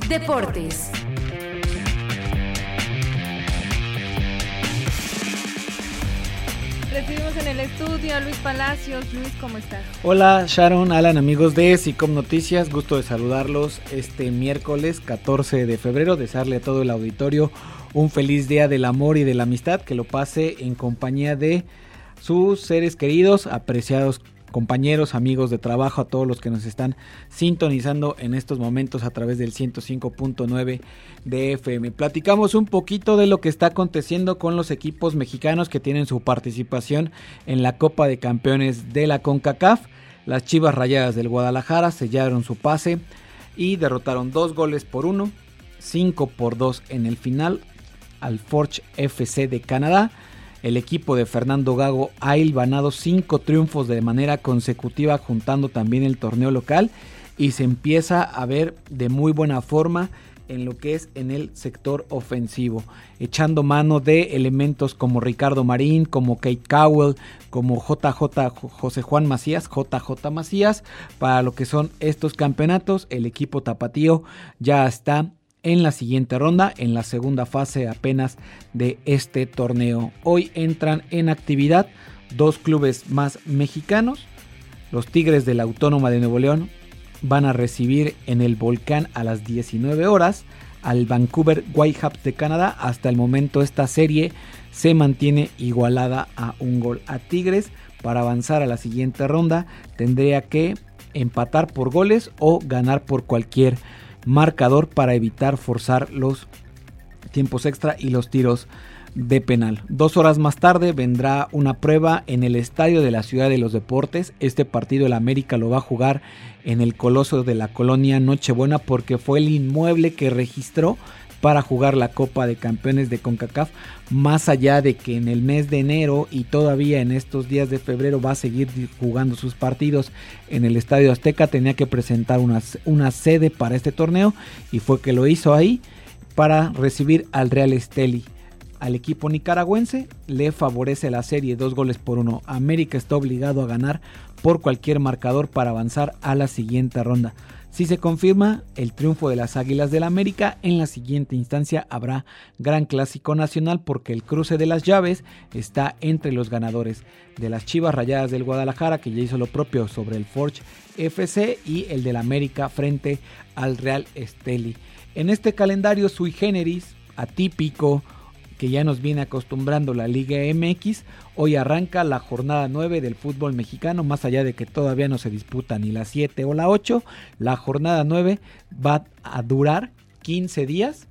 Deportes. Recibimos en el estudio a Luis Palacios. Luis, ¿cómo estás? Hola Sharon, Alan, amigos de SICOM Noticias. Gusto de saludarlos este miércoles 14 de febrero. Desearle a todo el auditorio un feliz día del amor y de la amistad. Que lo pase en compañía de sus seres queridos, apreciados compañeros, amigos de trabajo, a todos los que nos están sintonizando en estos momentos a través del 105.9 de FM. Platicamos un poquito de lo que está aconteciendo con los equipos mexicanos que tienen su participación en la Copa de Campeones de la CONCACAF. Las Chivas Rayadas del Guadalajara sellaron su pase y derrotaron dos goles por uno, cinco por dos en el final al Forge FC de Canadá. El equipo de Fernando Gago ha hilvanado cinco triunfos de manera consecutiva, juntando también el torneo local y se empieza a ver de muy buena forma en lo que es en el sector ofensivo, echando mano de elementos como Ricardo Marín, como Kate Cowell, como JJ José Juan Macías, JJ Macías, para lo que son estos campeonatos, el equipo tapatío ya está en la siguiente ronda, en la segunda fase apenas de este torneo. Hoy entran en actividad dos clubes más mexicanos. Los Tigres de la Autónoma de Nuevo León van a recibir en el volcán a las 19 horas al Vancouver Whitecaps de Canadá. Hasta el momento esta serie se mantiene igualada a un gol a Tigres. Para avanzar a la siguiente ronda tendría que empatar por goles o ganar por cualquier marcador para evitar forzar los tiempos extra y los tiros de penal. Dos horas más tarde vendrá una prueba en el Estadio de la Ciudad de los Deportes. Este partido el América lo va a jugar en el Coloso de la Colonia Nochebuena porque fue el inmueble que registró para jugar la Copa de Campeones de CONCACAF, más allá de que en el mes de enero y todavía en estos días de febrero va a seguir jugando sus partidos en el Estadio Azteca, tenía que presentar una, una sede para este torneo y fue que lo hizo ahí para recibir al Real Esteli. Al equipo nicaragüense le favorece la serie dos goles por uno. América está obligado a ganar por cualquier marcador para avanzar a la siguiente ronda. Si se confirma el triunfo de las Águilas del América, en la siguiente instancia habrá gran clásico nacional porque el cruce de las llaves está entre los ganadores de las Chivas Rayadas del Guadalajara, que ya hizo lo propio sobre el Forge FC, y el del América frente al Real Esteli. En este calendario sui generis, atípico, que ya nos viene acostumbrando la Liga MX. Hoy arranca la jornada 9 del fútbol mexicano, más allá de que todavía no se disputa ni la 7 o la 8. La jornada 9 va a durar 15 días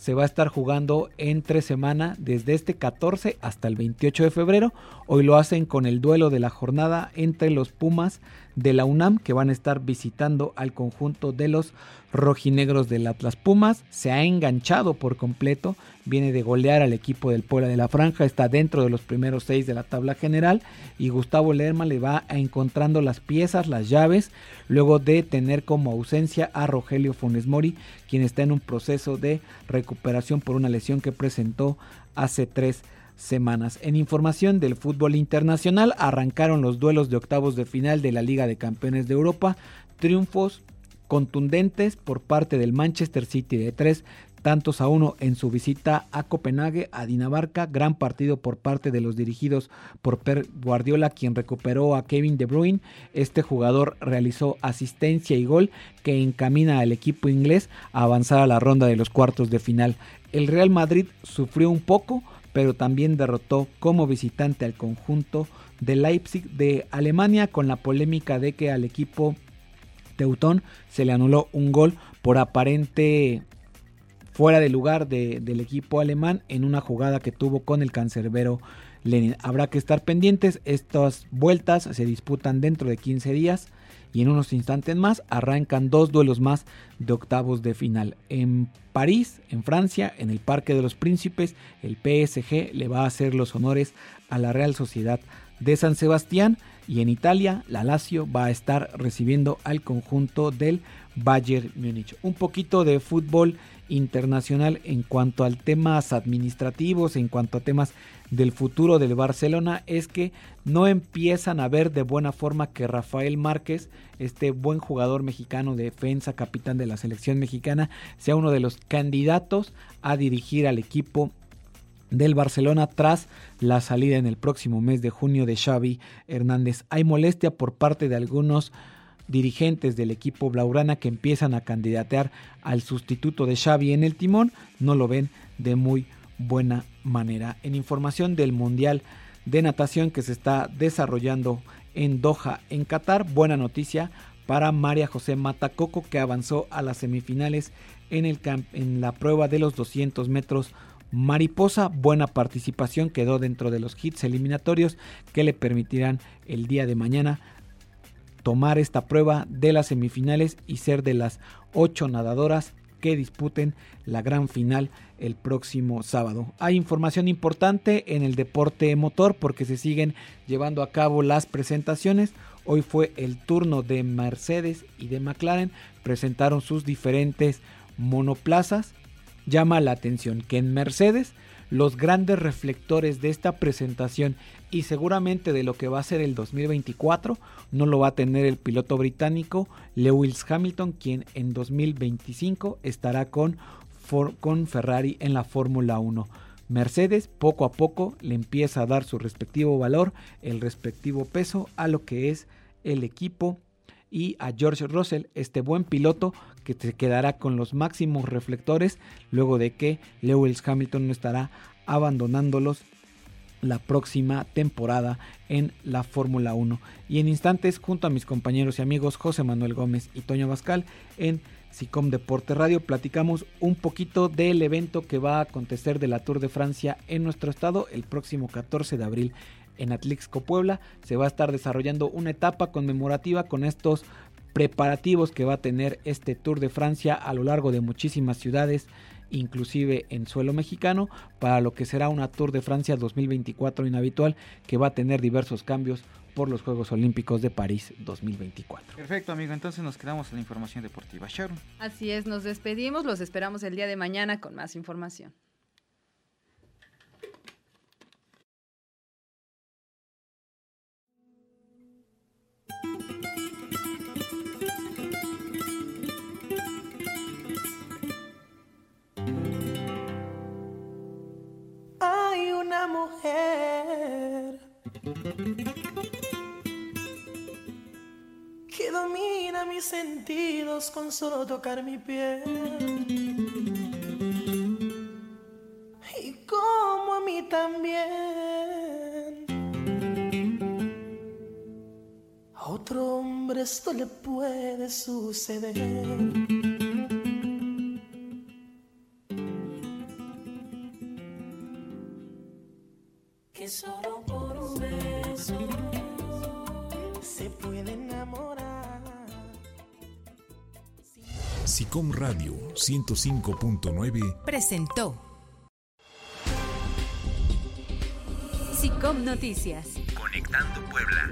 se va a estar jugando entre semana desde este 14 hasta el 28 de febrero. Hoy lo hacen con el duelo de la jornada entre los Pumas de la UNAM que van a estar visitando al conjunto de los rojinegros del Atlas Pumas. Se ha enganchado por completo, viene de golear al equipo del Puebla de la Franja, está dentro de los primeros seis de la tabla general y Gustavo Lerma le va encontrando las piezas, las llaves, luego de tener como ausencia a Rogelio Funes Mori, quien está en un proceso de recuperación por una lesión que presentó hace tres semanas. En información del fútbol internacional arrancaron los duelos de octavos de final de la Liga de Campeones de Europa, triunfos contundentes por parte del Manchester City de tres tantos a uno en su visita a Copenhague, a Dinamarca, gran partido por parte de los dirigidos por Per Guardiola, quien recuperó a Kevin De Bruyne. Este jugador realizó asistencia y gol que encamina al equipo inglés a avanzar a la ronda de los cuartos de final. El Real Madrid sufrió un poco, pero también derrotó como visitante al conjunto de Leipzig de Alemania con la polémica de que al equipo Teutón se le anuló un gol por aparente fuera de lugar del equipo alemán en una jugada que tuvo con el cancerbero Lenin. Habrá que estar pendientes, estas vueltas se disputan dentro de 15 días y en unos instantes más arrancan dos duelos más de octavos de final. En París, en Francia, en el Parque de los Príncipes, el PSG le va a hacer los honores a la Real Sociedad de San Sebastián y en Italia la Lazio va a estar recibiendo al conjunto del Bayern Múnich. Un poquito de fútbol internacional en cuanto a temas administrativos, en cuanto a temas del futuro del Barcelona, es que no empiezan a ver de buena forma que Rafael Márquez, este buen jugador mexicano de defensa, capitán de la selección mexicana, sea uno de los candidatos a dirigir al equipo del Barcelona tras la salida en el próximo mes de junio de Xavi Hernández. Hay molestia por parte de algunos dirigentes del equipo Blaurana que empiezan a candidatear al sustituto de Xavi en el timón, no lo ven de muy buena manera. En información del Mundial de Natación que se está desarrollando en Doha, en Qatar, buena noticia para María José Matacoco que avanzó a las semifinales en, el en la prueba de los 200 metros mariposa. Buena participación quedó dentro de los hits eliminatorios que le permitirán el día de mañana tomar esta prueba de las semifinales y ser de las ocho nadadoras que disputen la gran final el próximo sábado. Hay información importante en el deporte motor porque se siguen llevando a cabo las presentaciones. Hoy fue el turno de Mercedes y de McLaren. Presentaron sus diferentes monoplazas. Llama la atención que en Mercedes los grandes reflectores de esta presentación y seguramente de lo que va a ser el 2024 no lo va a tener el piloto británico Lewis Hamilton, quien en 2025 estará con, con Ferrari en la Fórmula 1. Mercedes poco a poco le empieza a dar su respectivo valor, el respectivo peso a lo que es el equipo y a George Russell, este buen piloto que se quedará con los máximos reflectores luego de que Lewis Hamilton no estará abandonándolos la próxima temporada en la Fórmula 1. Y en instantes, junto a mis compañeros y amigos José Manuel Gómez y Toño Bascal, en SICOM Deporte Radio, platicamos un poquito del evento que va a acontecer de la Tour de Francia en nuestro estado el próximo 14 de abril en Atlixco, Puebla. Se va a estar desarrollando una etapa conmemorativa con estos preparativos que va a tener este Tour de Francia a lo largo de muchísimas ciudades inclusive en suelo mexicano, para lo que será una Tour de Francia 2024 inhabitual que va a tener diversos cambios por los Juegos Olímpicos de París 2024. Perfecto, amigo. Entonces nos quedamos en la información deportiva. Sharon. Así es, nos despedimos. Los esperamos el día de mañana con más información. Mujer que domina mis sentidos con solo tocar mi piel. Y como a mí también. A otro hombre esto le puede suceder. SICOM Radio 105.9 presentó SICOM Noticias. Conectando Puebla.